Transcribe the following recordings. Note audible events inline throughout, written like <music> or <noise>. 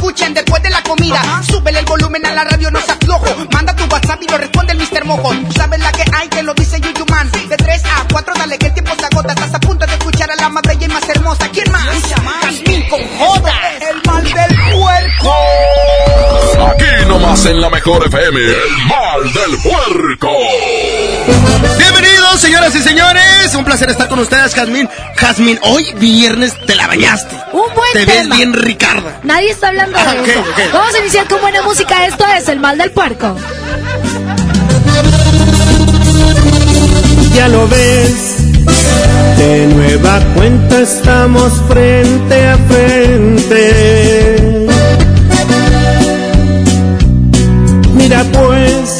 escuchen después de la comida. Súbele el volumen a la radio, no se aflojo. Manda tu WhatsApp y lo responde el Mr. Mojo. Tú sabes la que hay, que lo dice Yuyuman. De 3 a 4, dale que el tiempo se agota. Estás a punto de escuchar a la más bella y más hermosa. ¿Quién más? Jazmín con J. El mal del puerco. Aquí nomás en la mejor FM, el mal del puerco. Bienvenidos, señoras y señores. Un placer estar con ustedes, Jazmín. Jazmín, hoy viernes te la bañaste. Un buen Te tema. ves bien, Ricarda. Nadie está hablando de Ah, ok, eso. ok. Vamos a iniciar con buena música. Esto es El Mal del Puerco. Ya lo ves, de nueva cuenta estamos frente a frente. Mira pues,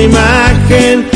Imagen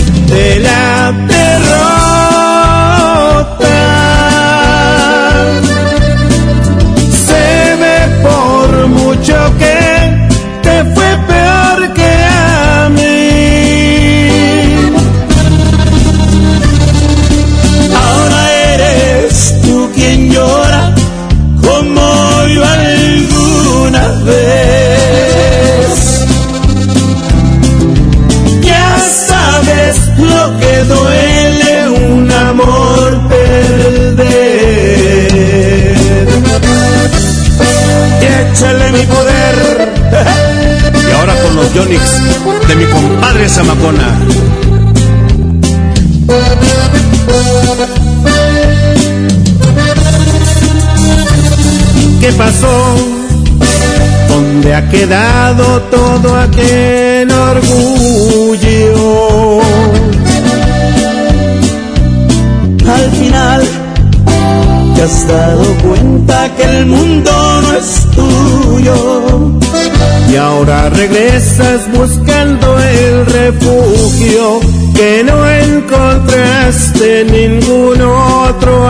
Yonix de mi compadre Zamacona. ¿Qué pasó? ¿Dónde ha quedado todo aquel regresas buscando el refugio que no encontraste en ningún otro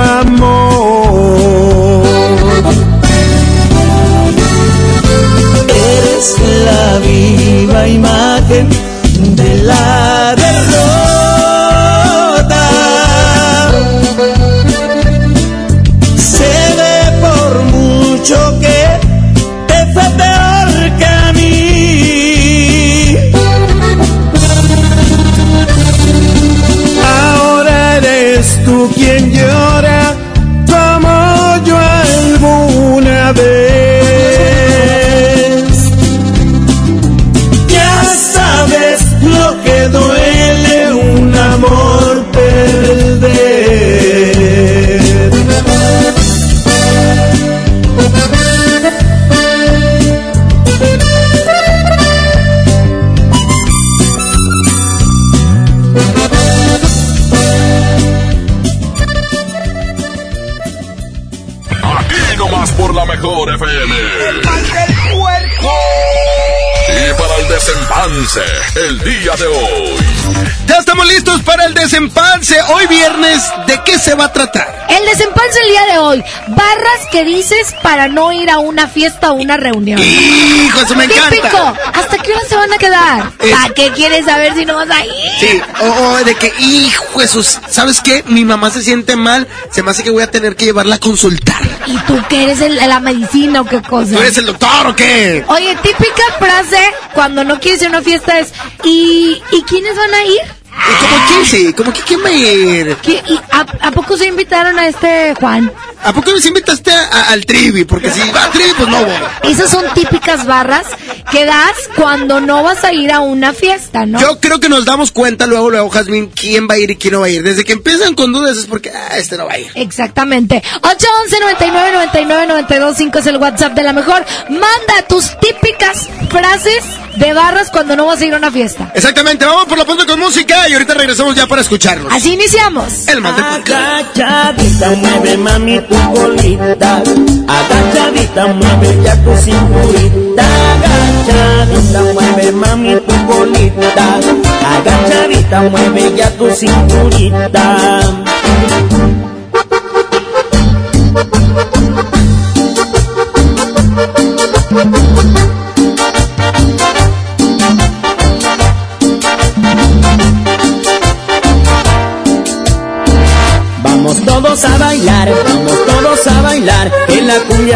mejor FM. El mal del puerco. Y para el desempance, el día de hoy. Ya estamos listos para el desempance. Hoy viernes, ¿de qué se va a tratar? El desempance el día de hoy. Barras que dices para no ir a una fiesta o una reunión. Hijo, eso me Típico. encanta. ¿Hasta qué hora se van a quedar? ¿Para qué quieres saber si no vas a ir? Sí, o, o de que, hijo, Jesús, ¿sabes qué? Mi mamá se siente mal, se me hace que voy a tener que llevarla a consultar. ¿Y tú qué eres el- la medicina o qué cosa? ¿Tú eres el doctor o qué? Oye, típica frase cuando no quieres ir a una fiesta es ¿y, ¿y quiénes van a ir? ¿Y como quién sí? ¿Como que quién va a ir? ¿Qué? ¿Y a, a poco se invitaron a este Juan? ¿A poco nos invitaste a- al trivi? Porque si va al trivi, pues no voy. Esas son típicas barras que das cuando no vas a ir a una fiesta, ¿no? Yo creo que nos damos cuenta luego, luego, Jazmín, quién va a ir y quién no va a ir. Desde que empiezan con dudas es porque, ah, este no va a ir. Exactamente. 811 99 99 92 5 es el WhatsApp de la mejor. Manda tus típicas frases de barras cuando no vas a ir a una fiesta. Exactamente, vamos por la punta con música y ahorita regresamos ya para escucharnos. Así iniciamos. El mal. Agachadita mueve mami tu colita, agachadita mueve ya tu cinturita, agachadita mueve mami tu colita, agachadita mueve ya tu cinturita.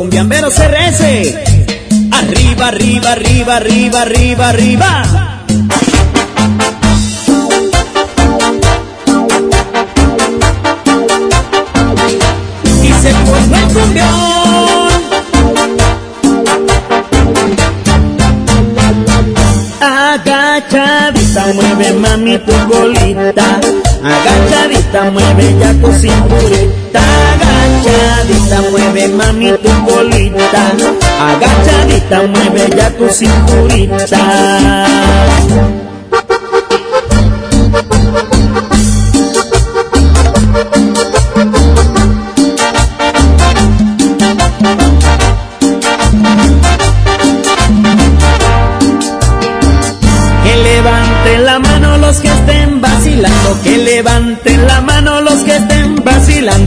Con los cumbiamberos RS. Arriba, arriba, arriba, arriba, arriba, arriba. Y se formó el cumbión. Agachadita mueve mami tu colita, agachadita mueve ya tu cinturita, agachadita mueve mami tu colita, agachadita mueve ya tu cinturita.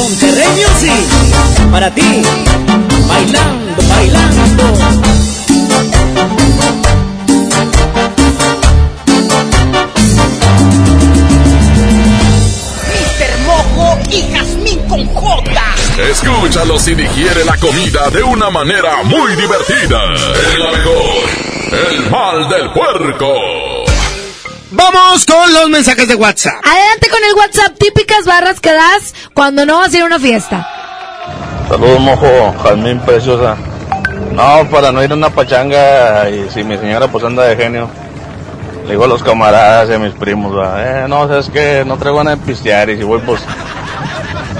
Monterrey Music para ti, bailando, bailando. Mr. Mojo y Jazmín con J. Escúchalo si digiere la comida de una manera muy divertida. Es la mejor. El mal del puerco. Vamos con los mensajes de WhatsApp. Adelante con el WhatsApp, típicas barras que das cuando no vas a ir a una fiesta. Saludos, mojo, Jazmín preciosa. No, para no ir a una pachanga y si mi señora pues anda de genio. Le digo a los camaradas y a mis primos, va, eh, no, sabes que no traigo ganas de pistear y si voy pues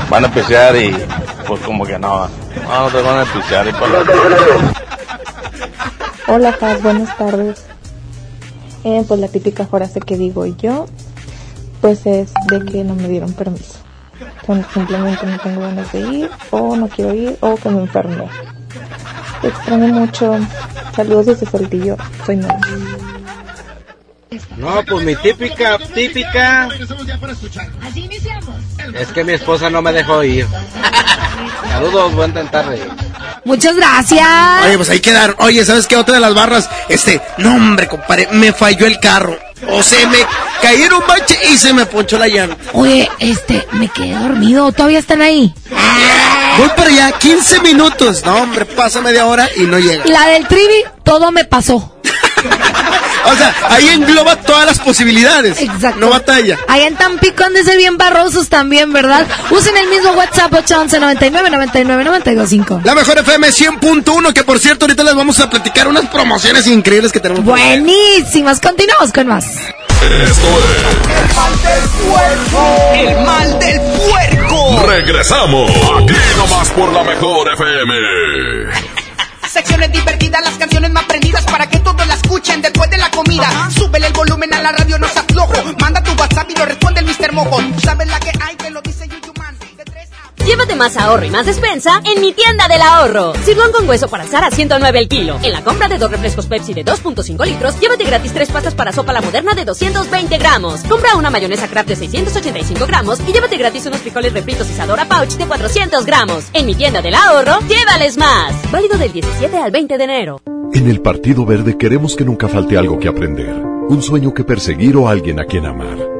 van a pistear y pues como que no, no, no traigo ganas de pistear y para Hola, Paz, buenas tardes. Eh, pues la típica frase que digo yo, pues es de que no me dieron permiso. Simplemente no tengo ganas de ir, o no quiero ir, o que me enfermé. Te extraño mucho. Saludos desde Saltillo. Soy Nora. No, pues mi típica, típica Así iniciamos. es que mi esposa no me dejó ir. <laughs> Saludos, buen tarde. Muchas gracias. Oye, pues ahí quedaron. Oye, ¿sabes qué? Otra de las barras, este, no hombre, compadre, me falló el carro. O se me caí en un bache y se me ponchó la llanta. Oye, este, me quedé dormido. ¿Todavía están ahí? Voy para allá, 15 minutos. No, hombre, pasa media hora y no llega. La del trivi, todo me pasó. <laughs> O sea, ahí engloba todas las posibilidades. Exacto. No batalla. Allá en Tampico han de ser bien barrosos también, ¿verdad? Usen el mismo WhatsApp 811 99 99 925. La mejor FM 100.1, que por cierto, ahorita les vamos a platicar unas promociones increíbles que tenemos. Buenísimas, continuamos con más. Esto es El mal del puerco. Regresamos aquí nomás por la mejor FM. <laughs> Secciones divertidas, las canciones más prendidas para que todos la escuchen después de la comida. Súbele el volumen a la radio, no seas flojo. Manda tu WhatsApp y lo responde el Mr. Mojo. Tú sabes la que hay, que lo dice Yuyuman. Llévate más ahorro y más despensa en mi tienda del ahorro. Sirloin con hueso para asar a 109 el kilo. En la compra de dos refrescos Pepsi de 2.5 litros, llévate gratis tres pastas para sopa la moderna de 220 gramos. Compra una mayonesa Kraft de 685 gramos y llévate gratis unos frijoles refritos Isadora Pouch de 400 gramos. En mi tienda del ahorro, llévales más. Válido del 17 al 20 de enero. En el Partido Verde queremos que nunca falte algo que aprender, un sueño que perseguir o alguien a quien amar.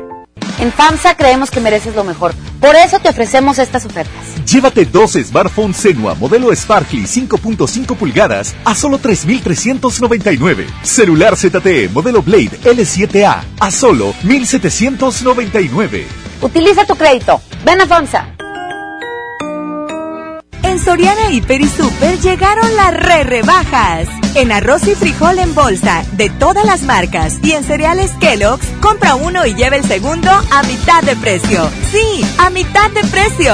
En FAMSA creemos que mereces lo mejor. Por eso te ofrecemos estas ofertas. Llévate dos smartphones Senua modelo Sparkly 5.5 pulgadas a solo 3.399. Celular ZTE modelo Blade L7A a solo 1.799. Utiliza tu crédito. Ven a FAMSA. Soriana Hiper y Super llegaron las re rebajas. En arroz y frijol en bolsa de todas las marcas y en cereales Kellogg's, compra uno y lleva el segundo a mitad de precio. Sí, a mitad de precio.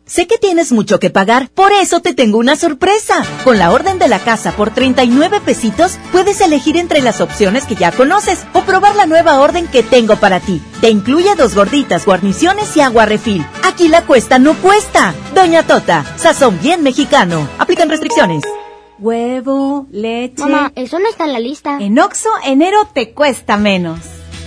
sé que tienes mucho que pagar, por eso te tengo una sorpresa. Con la orden de la casa por 39 pesitos, puedes elegir entre las opciones que ya conoces o probar la nueva orden que tengo para ti. Te incluye dos gorditas, guarniciones y agua refil. Aquí la cuesta no cuesta. Doña Tota, sazón bien mexicano. Aplican restricciones. Huevo, leche. Mamá, eso no está en la lista. En Oxo, enero te cuesta menos.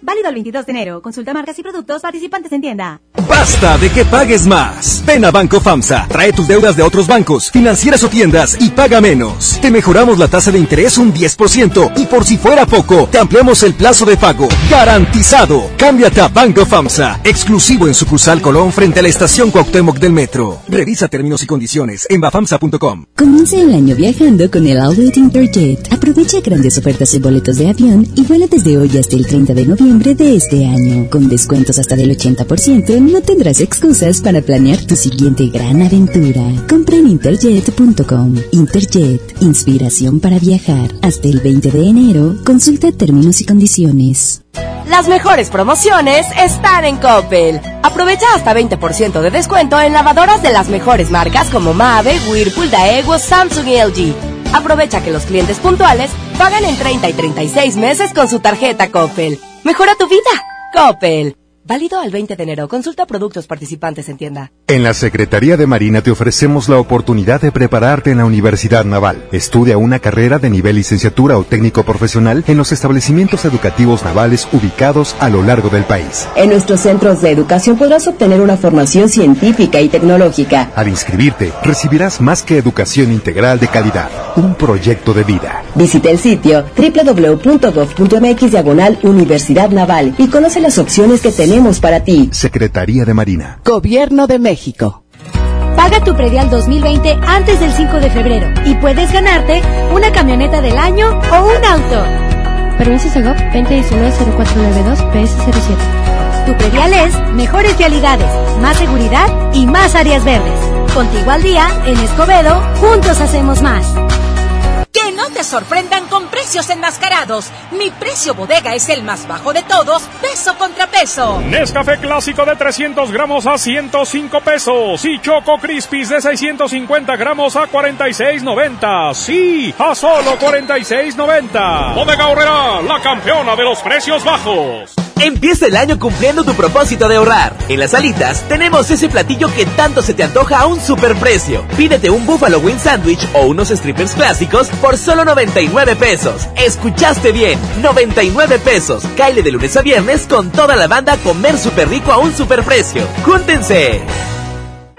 Válido el 22 de enero. Consulta marcas y productos participantes en tienda. Basta de que pagues más. Ven a Banco FAMSA, trae tus deudas de otros bancos, financieras o tiendas y paga menos. Te mejoramos la tasa de interés un 10% y por si fuera poco, te ampliamos el plazo de pago. Garantizado. Cámbiate a Banco FAMSA, exclusivo en sucursal Colón frente a la estación Cuauhtémoc del Metro. Revisa términos y condiciones en bafamsa.com. Comienza el año viajando con el Outlet Interjet. Aprovecha grandes ofertas en boletos de avión y vuela desde hoy hasta el 30 de noviembre de este año. Con descuentos hasta del 80%, no tendrás excusas para planear tu siguiente gran aventura. Compra en interjet.com. Interjet, inspiración para viajar. Hasta el 20 de enero, consulta términos y condiciones. Las mejores promociones están en Coppel. Aprovecha hasta 20% de descuento en lavadoras de las mejores marcas como Mave, Whirlpool, Daewoo, Samsung y LG. Aprovecha que los clientes puntuales pagan en 30 y 36 meses con su tarjeta Coppel. Mejora tu vida. Coppel. Válido al 20 de enero. Consulta productos participantes en tienda. En la Secretaría de Marina te ofrecemos la oportunidad de prepararte en la Universidad Naval. Estudia una carrera de nivel licenciatura o técnico profesional en los establecimientos educativos navales ubicados a lo largo del país. En nuestros centros de educación podrás obtener una formación científica y tecnológica. Al inscribirte, recibirás más que educación integral de calidad, un proyecto de vida. Visita el sitio www.gov.mx diagonal Universidad Naval y conoce las opciones que tenemos para ti. Secretaría de Marina. Gobierno de México. Paga tu predial 2020 antes del 5 de febrero y puedes ganarte una camioneta del año o un auto. Permiso Segov 2019-0492 PS07. Tu predial es mejores vialidades, más seguridad y más áreas verdes. Contigo al día, en Escobedo, juntos hacemos más. ¿Qué Que no te sorprendan con precios enmascarados. Mi precio bodega es el más bajo de todos, peso contra peso. Nescafé clásico de 300 gramos a 105 pesos y Choco Crispis de 650 gramos a 46.90. Sí, a solo 46.90. Bodega Horrera, la campeona de los precios bajos. Empieza el año cumpliendo tu propósito de ahorrar. En las alitas tenemos ese platillo que tanto se te antoja a un superprecio. Pídete un Buffalo Wing Sandwich o unos strippers clásicos por solo 99 pesos. Escuchaste bien, 99 pesos. Caile de lunes a viernes con toda la banda a comer súper rico a un superprecio. ¡Júntense!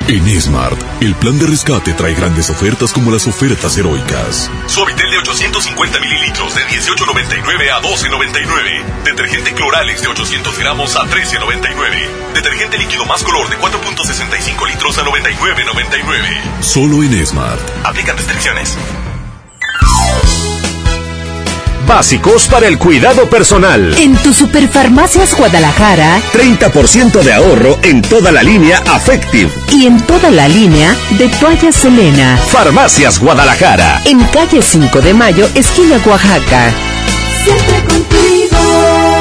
En Smart, el plan de rescate trae grandes ofertas como las ofertas heroicas. Suavitel de 850 mililitros de 18.99 a 12.99. Detergente Cloralex de 800 gramos a 13.99. Detergente líquido más color de 4.65 litros a 99.99. Solo en Smart. Aplican restricciones. Básicos para el cuidado personal. En tu Superfarmacias Guadalajara. 30% de ahorro en toda la línea Affective. Y en toda la línea de toallas Selena. Farmacias Guadalajara. En calle 5 de Mayo, esquina Oaxaca. Siempre contigo.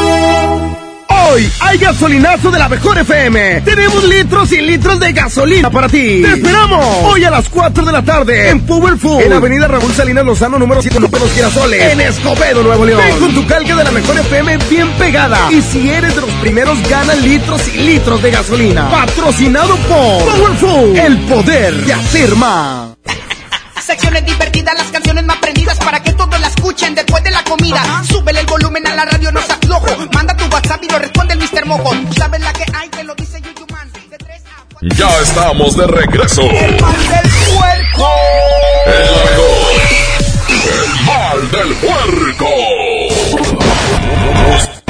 Hoy hay gasolinazo de la mejor FM. Tenemos litros y litros de gasolina para ti. ¡Te esperamos! Hoy a las 4 de la tarde en Powerful. En Avenida Raúl Salinas Lozano, número 7, Los Girasoles. En Escobedo, Nuevo León. Ven con tu calca de la mejor FM bien pegada. Y si eres de los primeros, gana litros y litros de gasolina. Patrocinado por Powerful. El poder de hacer más. Secciones divertidas, las canciones más prendidas para que todos la escuchen después de la comida. Súbele el volumen a la radio, no se aflojo. Manda tu WhatsApp y lo responde el Mr. Mojo. ¿Sabes la que hay? Te lo dice Yuyu Man. De 3 a Ya estamos de regreso. El mal del puerco. El mejor. El mal del puerco.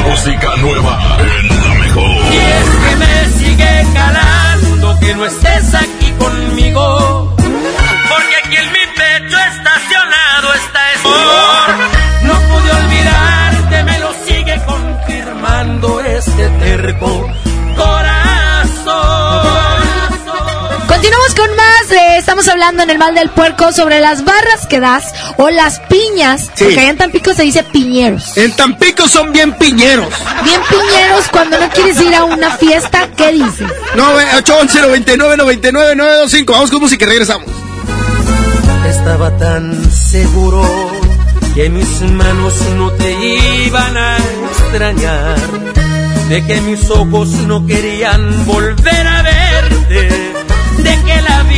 Música nueva en la mejor. Y es que me sigue calando que no estés aquí estamos hablando en el mal del puerco sobre las barras que das o las piñas. Sí. Porque allá en Tampico se dice piñeros. En Tampico son bien piñeros. Bien piñeros cuando no quieres ir a una fiesta. ¿Qué dices? No, 811 99 99 925. Vamos con música y regresamos. Estaba tan seguro que mis manos no te iban a extrañar, de que mis ojos no querían volver a verte, de que la vida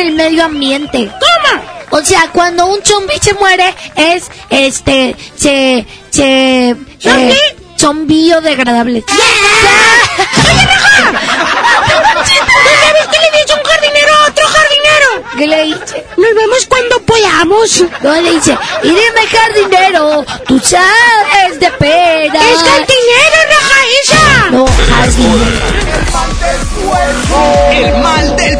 el medio ambiente. ¿Cómo? O sea, cuando un zombie se muere es, este, se, se... ¿Zombie? Eh, son biodegradables. ¡Oye, Raja! ¿Tú sabes qué le dice un jardinero a otro jardinero? ¿Qué le dice? Nos vemos cuando podamos. No le dice, y dime jardinero, tú sabes de pena. ¡Es cantinero, Raja, esa! No, jardinero. El mal del puerco.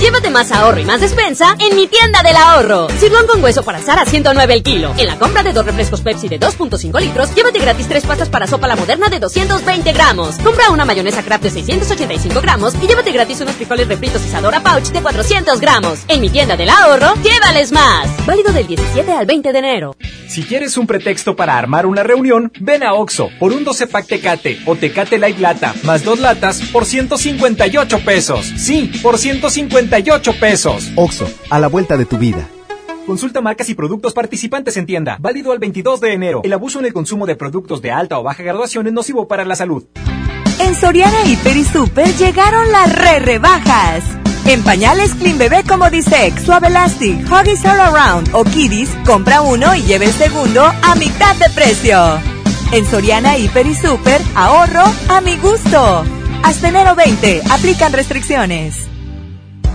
Llévate más ahorro y más despensa en mi tienda del ahorro. Sirloin con hueso para asar a 109 el kilo. En la compra de dos refrescos Pepsi de 2.5 litros, llévate gratis tres pastas para sopa la moderna de 220 gramos. Compra una mayonesa Kraft de 685 gramos y llévate gratis unos frijoles refritos Isadora Pouch de 400 gramos. En mi tienda del ahorro, llévales más. Válido del 17 al 20 de enero. Si quieres un pretexto para armar una reunión, ven a Oxo por un 12 pack Tecate o Tecate Light Lata más dos latas por 158 pesos. Sí, por 158 pesos. Oxo, a la vuelta de tu vida. Consulta marcas y productos participantes en tienda. Válido al 22 de enero. El abuso en el consumo de productos de alta o baja graduación es nocivo para la salud. En Soriana Hiper y Super llegaron las re rebajas. En pañales Clean Bebé como Disex, Suave Elastic, Huggies All Around o Kiddies, compra uno y lleve el segundo a mitad de precio. En Soriana Hiper y Super, ahorro a mi gusto. Hasta enero 20, aplican restricciones.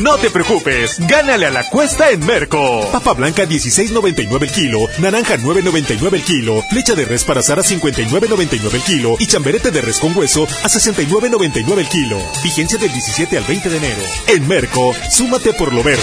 No te preocupes, gánale a la cuesta en Merco. Papa blanca 16.99 el kilo, naranja 9.99 el kilo, flecha de res para asar a 59.99 el kilo y chamberete de res con hueso a 69.99 el kilo. Vigencia del 17 al 20 de enero. En Merco, súmate por lo verde.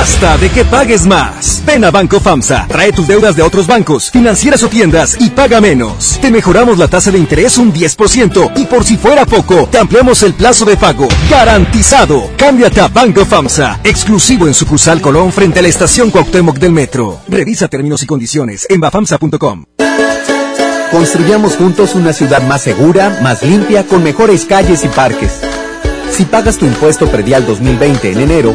Basta de que pagues más. Ven a Banco FAMSA, trae tus deudas de otros bancos, financieras o tiendas y paga menos. Te mejoramos la tasa de interés un 10% y por si fuera poco, te ampliamos el plazo de pago. Garantizado. Cámbiate a Banco FAMSA, exclusivo en sucursal Colón frente a la estación Cuauhtémoc del Metro. Revisa términos y condiciones en bafamsa.com. Construyamos juntos una ciudad más segura, más limpia, con mejores calles y parques. Si pagas tu impuesto predial 2020 en enero,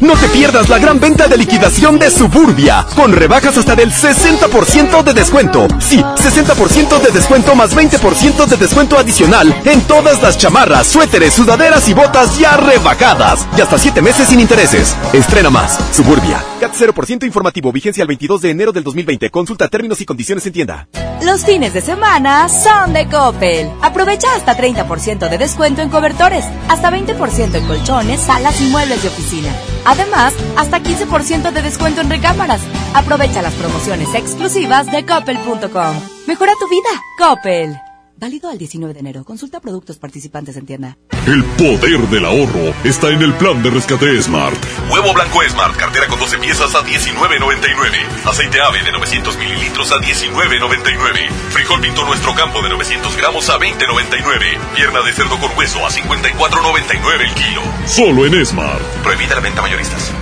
No te pierdas la gran venta de liquidación de Suburbia, con rebajas hasta del 60% de descuento. Sí, 60% de descuento más 20% de descuento adicional en todas las chamarras, suéteres, sudaderas y botas ya rebajadas. Y hasta 7 meses sin intereses. Estrena más. Suburbia. CAT 0% informativo, vigencia el 22 de enero del 2020. Consulta términos y condiciones en tienda. Los fines de semana son de Coppel. Aprovecha hasta 30% de descuento en cobertores, hasta 20% en colchones, salas y muebles de oficina. Además, hasta 15% de descuento en recámaras. Aprovecha las promociones exclusivas de coppel.com. Mejora tu vida, Coppel. Válido al 19 de enero. Consulta productos participantes en tienda. El poder del ahorro está en el plan de rescate Smart. Huevo blanco Smart, cartera con 12 piezas a 19.99. Aceite ave de 900 mililitros a 19.99. Frijol pinto nuestro campo de 900 gramos a 20.99. Pierna de cerdo con hueso a 54.99 el kilo. Solo en Smart. Prohibida la venta mayoristas.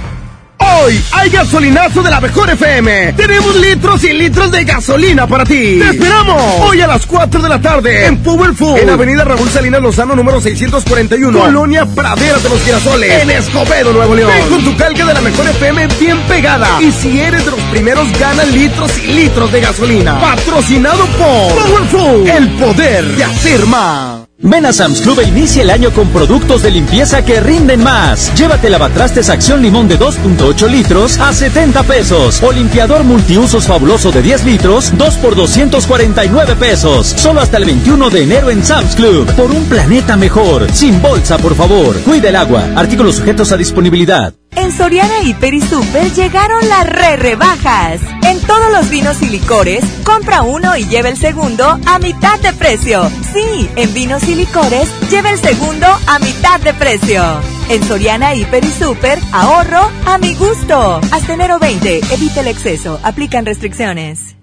Hoy hay gasolinazo de la mejor FM. Tenemos litros y litros de gasolina para ti. ¡Te esperamos! Hoy a las 4 de la tarde en Powerful. En Avenida Raúl Salinas Lozano, número 641. Colonia Praderas de los Girasoles. En Escobedo, Nuevo León. Ven con tu calca de la mejor FM bien pegada. Y si eres de los primeros, gana litros y litros de gasolina. Patrocinado por Powerful. El poder de hacer más. Ven a Sam's Club e inicia el año con productos de limpieza que rinden más. Llévate lavatrastes Acción Limón de 2.8 litros a 70 pesos. O limpiador multiusos fabuloso de 10 litros, 2 por 249 pesos. Solo hasta el 21 de enero en Sam's Club. Por un planeta mejor. Sin bolsa, por favor. Cuida el agua. Artículos sujetos a disponibilidad. En Soriana Hiper y Super llegaron las re rebajas. En todos los vinos y licores, compra uno y lleva el segundo a mitad de precio. Sí, en vinos y licores, lleva el segundo a mitad de precio. En Soriana Hiper y Super, ahorro a mi gusto. Hasta enero 20, evita el exceso, aplican restricciones.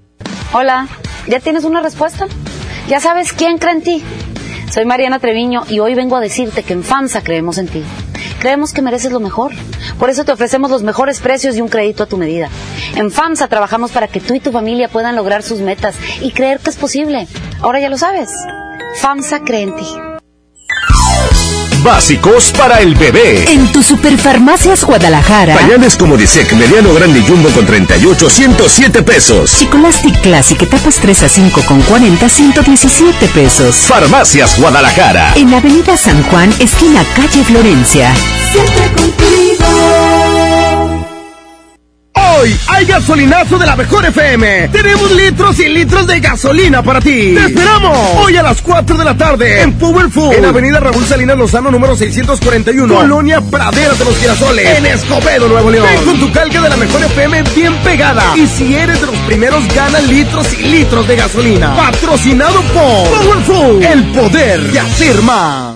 Hola, ¿ya tienes una respuesta? ¿Ya sabes quién cree en ti? Soy Mariana Treviño y hoy vengo a decirte que en FAMSA creemos en ti. Creemos que mereces lo mejor. Por eso te ofrecemos los mejores precios y un crédito a tu medida. En FAMSA trabajamos para que tú y tu familia puedan lograr sus metas y creer que es posible. Ahora ya lo sabes. FAMSA cree en ti. Básicos para el bebé. En tu Superfarmacias Guadalajara. Pañales como Disec, mediano, grande y jumbo con 38, 107 pesos. Chicolastic Classic, etapas 3 a 5 con 40, 117 pesos. Farmacias Guadalajara. En Avenida San Juan, esquina calle Florencia. Siempre contigo. Hoy hay gasolinazo de la mejor FM. Tenemos litros y litros de gasolina para ti. ¡Te esperamos! Hoy a las 4 de la tarde en Powerful. En Avenida Raúl Salinas Lozano, número 641. Colonia Praderas de los Girasoles. En Escobedo, Nuevo León. Ven con tu calca de la mejor FM bien pegada. Y si eres de los primeros, gana litros y litros de gasolina. Patrocinado por Powerful. El poder de hacer más.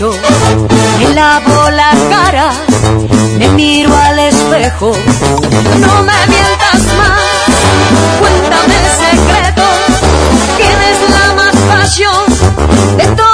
me lavo la cara, me miro al espejo. No me mientas más, cuéntame el secreto, quién es la más pasión de todo.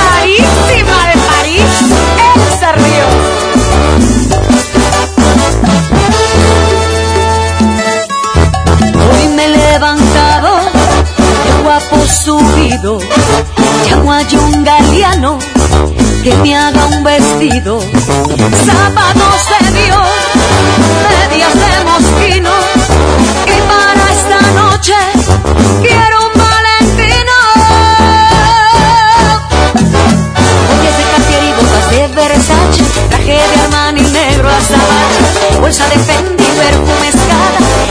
subido, llamo a un galeano que me haga un vestido, zapatos de Dios, medias de mosquino, y para esta noche quiero un valentino. Joyas de Cartier y botas de Versace, traje de Armani negro azabache, bolsa de Fendi, perfume escala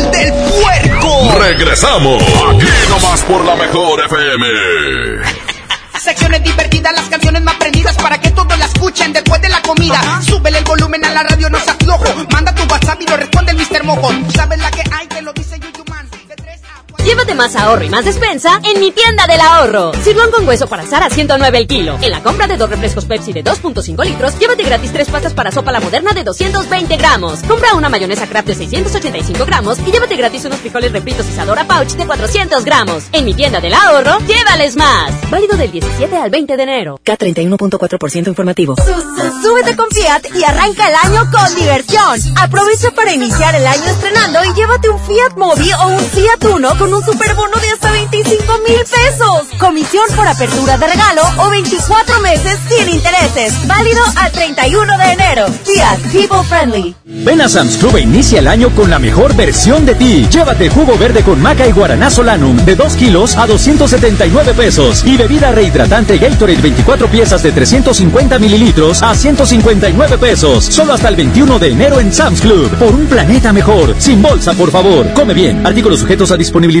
Regresamos. Aquí nomás por la mejor FM. Secciones divertidas, las canciones más prendidas para que todos la escuchen después de la comida. Súbele el volumen a la radio, no seas flojo. Manda tu WhatsApp y lo responde el Mr. Mojo. Tú sabes la que hay, te lo dice YouTube. Llévate más ahorro y más despensa en mi tienda del ahorro. Sirloin con hueso para asar a 109 el kilo. En la compra de dos refrescos Pepsi de 2.5 litros, llévate gratis tres pastas para sopa la moderna de 220 gramos. Compra una mayonesa Kraft de 685 gramos y llévate gratis unos frijoles refritos Isadora Pouch de 400 gramos. En mi tienda del ahorro, llévales más. Válido del 17 al 20 de enero. K31.4% informativo. Súbete con Fiat y arranca el año con diversión. Aprovecha para iniciar el año estrenando y llévate un Fiat Mobi o un Fiat Uno con un superbono de hasta 25 mil pesos. Comisión por apertura de regalo o 24 meses sin intereses. Válido al 31 de enero. Fiat People Friendly. Ven a Sam's Club e inicia el año con la mejor versión de ti. Llévate jugo verde con maca y guaraná solanum de 2 kilos a 279 pesos. Y bebida rehidratante Gatorade 24 piezas de 350 mililitros a 159 pesos. Solo hasta el 21 de enero en Sam's Club. Por un planeta mejor. Sin bolsa, por favor. Come bien. Artículos sujetos a disponibilidad.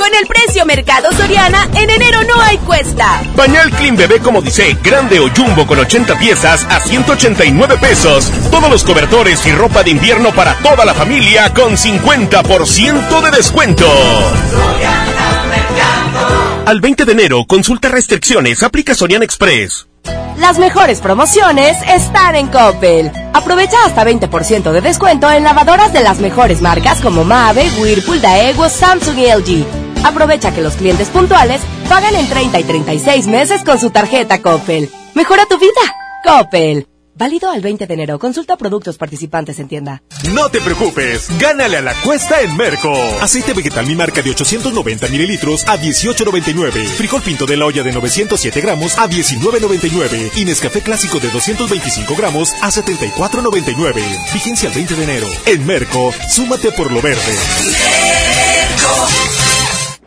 Con el precio Mercado Soriana, en enero no hay cuesta. Pañal Clean Bebé como dice, grande o jumbo con 80 piezas a 189 pesos. Todos los cobertores y ropa de invierno para toda la familia con 50% de descuento. Al 20 de enero, consulta restricciones, aplica Sorian Express. Las mejores promociones están en Coppel. Aprovecha hasta 20% de descuento en lavadoras de las mejores marcas como Mave, Whirlpool, Daewoo, Samsung y LG. Aprovecha que los clientes puntuales pagan en 30 y 36 meses con su tarjeta Coppel. Mejora tu vida. Coppel. Válido al 20 de enero. Consulta productos participantes en tienda. No te preocupes, gánale a la cuesta en Merco. Aceite vegetal mi marca de 890 mililitros a 18.99. Frijol pinto de la olla de 907 gramos a 19.99. Y Nescafé clásico de 225 gramos a 74.99. Vigencia el 20 de enero. En Merco, súmate por lo verde.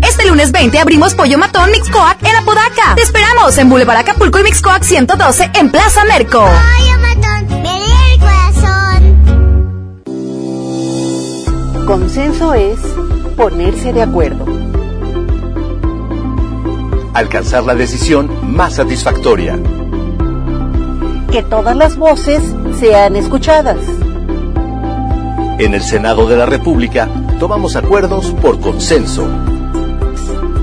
Este lunes 20 abrimos Pollo Matón Mixcoac en Apodaca. Te esperamos en Boulevard Acapulco y Mixcoac 112 en Plaza Merco. Pollo Matón, el corazón. Consenso es ponerse de acuerdo. Alcanzar la decisión más satisfactoria. Que todas las voces sean escuchadas. En el Senado de la República tomamos acuerdos por consenso.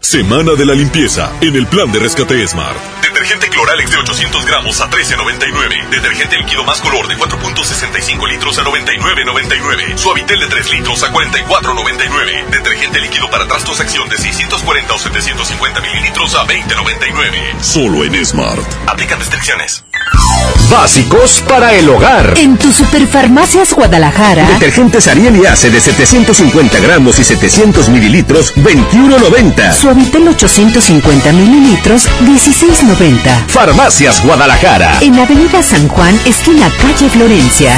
Semana de la limpieza en el plan de rescate Smart. Detergente Cloralex de 800 gramos a 13.99. Detergente líquido más color de 4.65 litros a 99.99. Suavitel de 3 litros a 44.99. Detergente líquido para trastos acción de 640 o 750 mililitros a 20.99. Solo en Smart. Aplican restricciones. Básicos para el hogar. En tu Superfarmacias Guadalajara. Detergentes Ariel y Ace de 750 gramos y 700 mililitros, 21.90. Suavitel 850 mililitros, 16.90. Farmacias Guadalajara. En Avenida San Juan, esquina calle Florencia.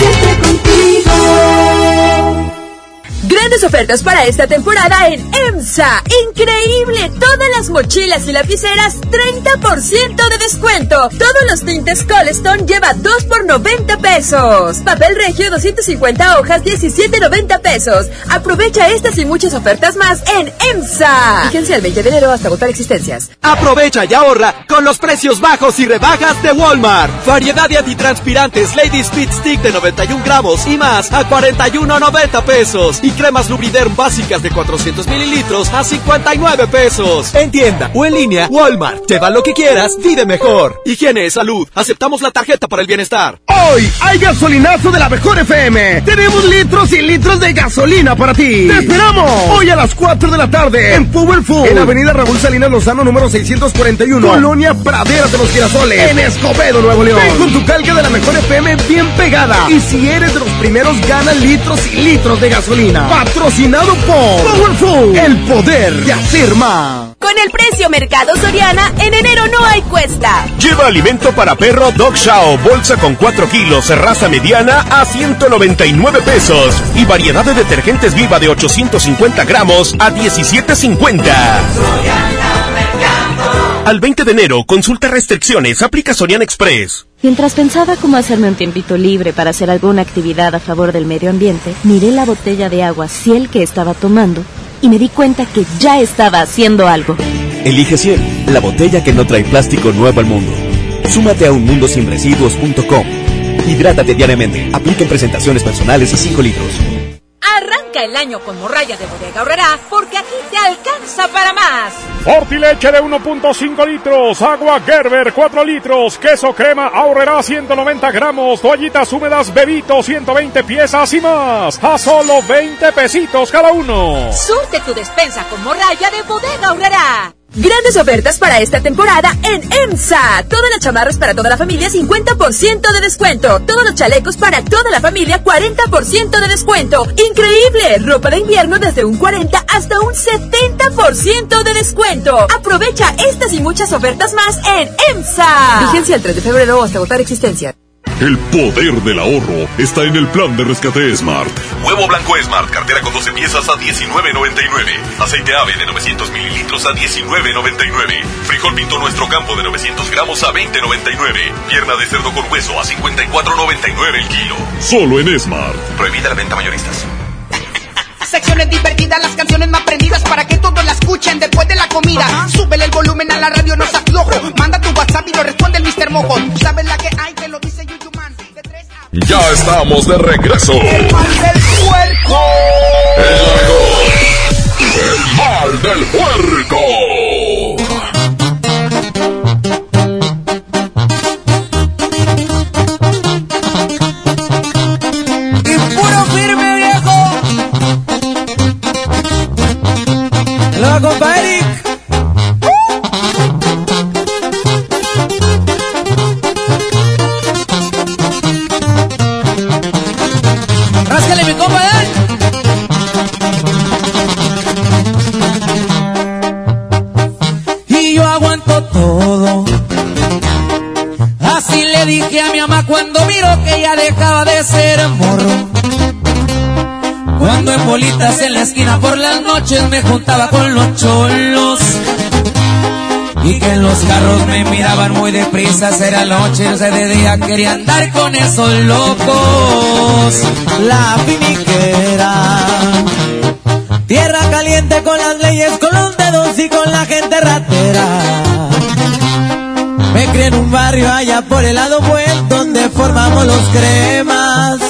Grandes ofertas para esta temporada en EMSA. Increíble. Todas las mochilas y lapiceras 30% de descuento. Todos los tintes Coleston lleva 2 por 90 pesos. Papel regio 250 hojas 17.90 pesos. Aprovecha estas y muchas ofertas más en EMSA. Fíjense el 20 de enero hasta agotar existencias. Aprovecha y ahorra con los precios bajos y rebajas de Walmart. Variedad de antitranspirantes Lady Speed Stick de 91 gramos y más a 41.90 pesos. Cremas Lubriderm básicas de 400 mililitros a 59 pesos. En tienda o en línea, Walmart. Lleva lo que quieras, vive mejor. Higiene, salud. Aceptamos la tarjeta para el bienestar. Hoy hay gasolinazo de la mejor FM. Tenemos litros y litros de gasolina para ti. ¡Te esperamos! Hoy a las 4 de la tarde en Powerful. En Avenida Raúl Salinas Lozano, número 641. Colonia Praderas de los Girasoles. En Escobedo, Nuevo León. Ven con tu calca de la mejor FM bien pegada. Y si eres de los primeros, gana litros y litros de gasolina. Patrocinado por Powerful. El poder de hacer más. Con el precio Mercado Soriana, en enero no hay cuesta. Lleva alimento para perro Dog Chow, bolsa con 4 kilos, raza mediana a 199 pesos. Y variedad de detergentes viva de 850 gramos a 17.50. Al 20 de enero, consulta restricciones, aplica Soriana Express. Mientras pensaba cómo hacerme un tiempito libre para hacer alguna actividad a favor del medio ambiente, miré la botella de agua Ciel que estaba tomando y me di cuenta que ya estaba haciendo algo. Elige Ciel, la botella que no trae plástico nuevo al mundo. Súmate a unmundosinresiduos.com. Hidrátate diariamente. Apliquen presentaciones personales y 5 litros. Arranca el año con morralla de bodega ahorrará porque aquí te alcanza para más. Fortileche de 1.5 litros, agua Gerber 4 litros, queso crema ahorrará 190 gramos, toallitas húmedas Bebito 120 piezas y más. A solo 20 pesitos cada uno. Surte tu despensa con morralla de bodega ahorrará. Grandes ofertas para esta temporada en EMSA. Todas las chamarras para toda la familia 50% de descuento. Todos los chalecos para toda la familia 40% de descuento. Increíble. Ropa de invierno desde un 40 hasta un 70% de descuento. Aprovecha estas y muchas ofertas más en EMSA. Vigencia el 3 de febrero hasta agotar existencia. El poder del ahorro está en el plan de rescate Smart. Huevo blanco Smart, cartera con 12 piezas a 19.99. Aceite ave de 900 mililitros a 19.99. Frijol pinto nuestro campo de 900 gramos a 20.99. Pierna de cerdo con hueso a 54.99 el kilo. Solo en Smart. Prohibida la venta mayoristas. Secciones divertidas, las canciones más prendidas para que todos la escuchen después de la comida. Súbele el volumen a la radio, no se aflojo. Manda tu WhatsApp y lo responde el Mr. Mojo. ¿Sabes la que hay? Te lo dice Yuyuman. Ya estamos de regreso. El mal del puerco. El mal del puerco. En la esquina por las noches me juntaba con los cholos. Y que en los carros me miraban muy deprisa, era noche, o sea, de día quería andar con esos locos. La finiquera. Tierra caliente con las leyes, con los dedos y con la gente ratera. Me crié en un barrio allá por el lado buen donde formamos los cremas.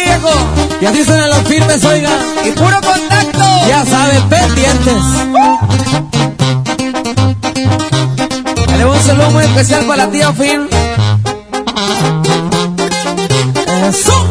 viejo. Y así suenan los firmes, oiga. Y puro contacto. Ya saben, pendientes. Le un saludo muy especial para la tía Phil. Eso.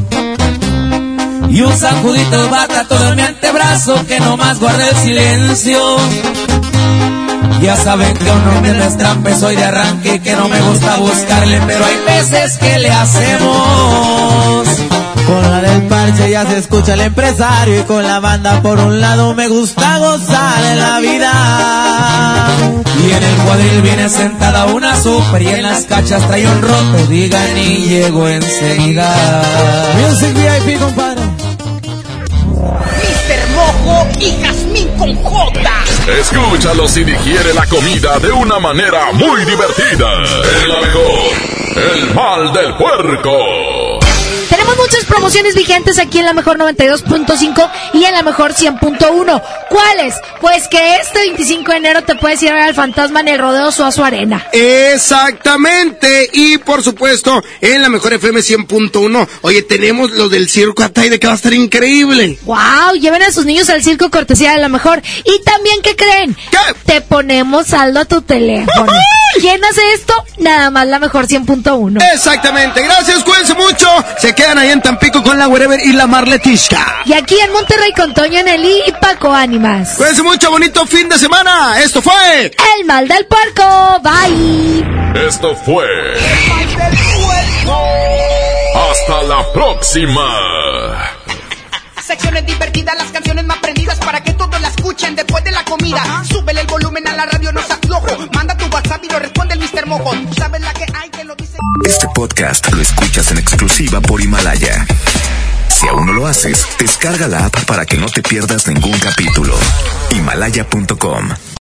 Y un sacudito bata todo en mi antebrazo que nomás guarda el silencio. Ya saben que uno me destrampe, soy de arranque que no me gusta buscarle, pero hay veces que le hacemos. Con la del parche ya se escucha el empresario y con la banda por un lado me gusta gozar en la vida. Y en el cuadril viene sentada una super y en las cachas trae un roto, digan y llego enseguida. Music VIP, compadre. Mr. Mojo y Jazmín con J. Escúchalo si digiere la comida de una manera muy divertida. Es la mejor. El mal del puerco. Tenemos muchas promociones vigentes aquí en la mejor 92.5 y en la mejor 100.1. ¿Cuáles? Pues que este 25 de enero te puedes ir a ver al fantasma en el rodeo Suazo Arena. Exactamente. Y por supuesto, en la mejor FM 100.1. Oye, tenemos lo del circo Ataide que va a estar increíble. ¡Wow! Lleven a sus niños al circo cortesía de la mejor. Y también, ¿qué creen? ¿Qué? Te ponemos saldo a tu teléfono. ¿Quién hace esto? Nada más la mejor 100.1. Exactamente. Gracias, cuídense mucho. Se quedan ahí en Tampico con la Wherever y la Marletishka. Y aquí en Monterrey con Toño Nelly y Paco Ánimas. Cuídense mucho, bonito fin de semana. Esto fue El mal del puerco. Bye. Esto fue. Hasta la próxima. Secciones divertidas, las canciones más prendidas escuchen después de la comida. Súbele el volumen a la radio, no se aflojo. Manda tu WhatsApp y lo responde el Mr. Mojo. ¿Sabes la que hay que lo dice? Este podcast lo escuchas en exclusiva por Himalaya. Si aún no lo haces, descarga la app para que no te pierdas ningún capítulo. Himalaya.com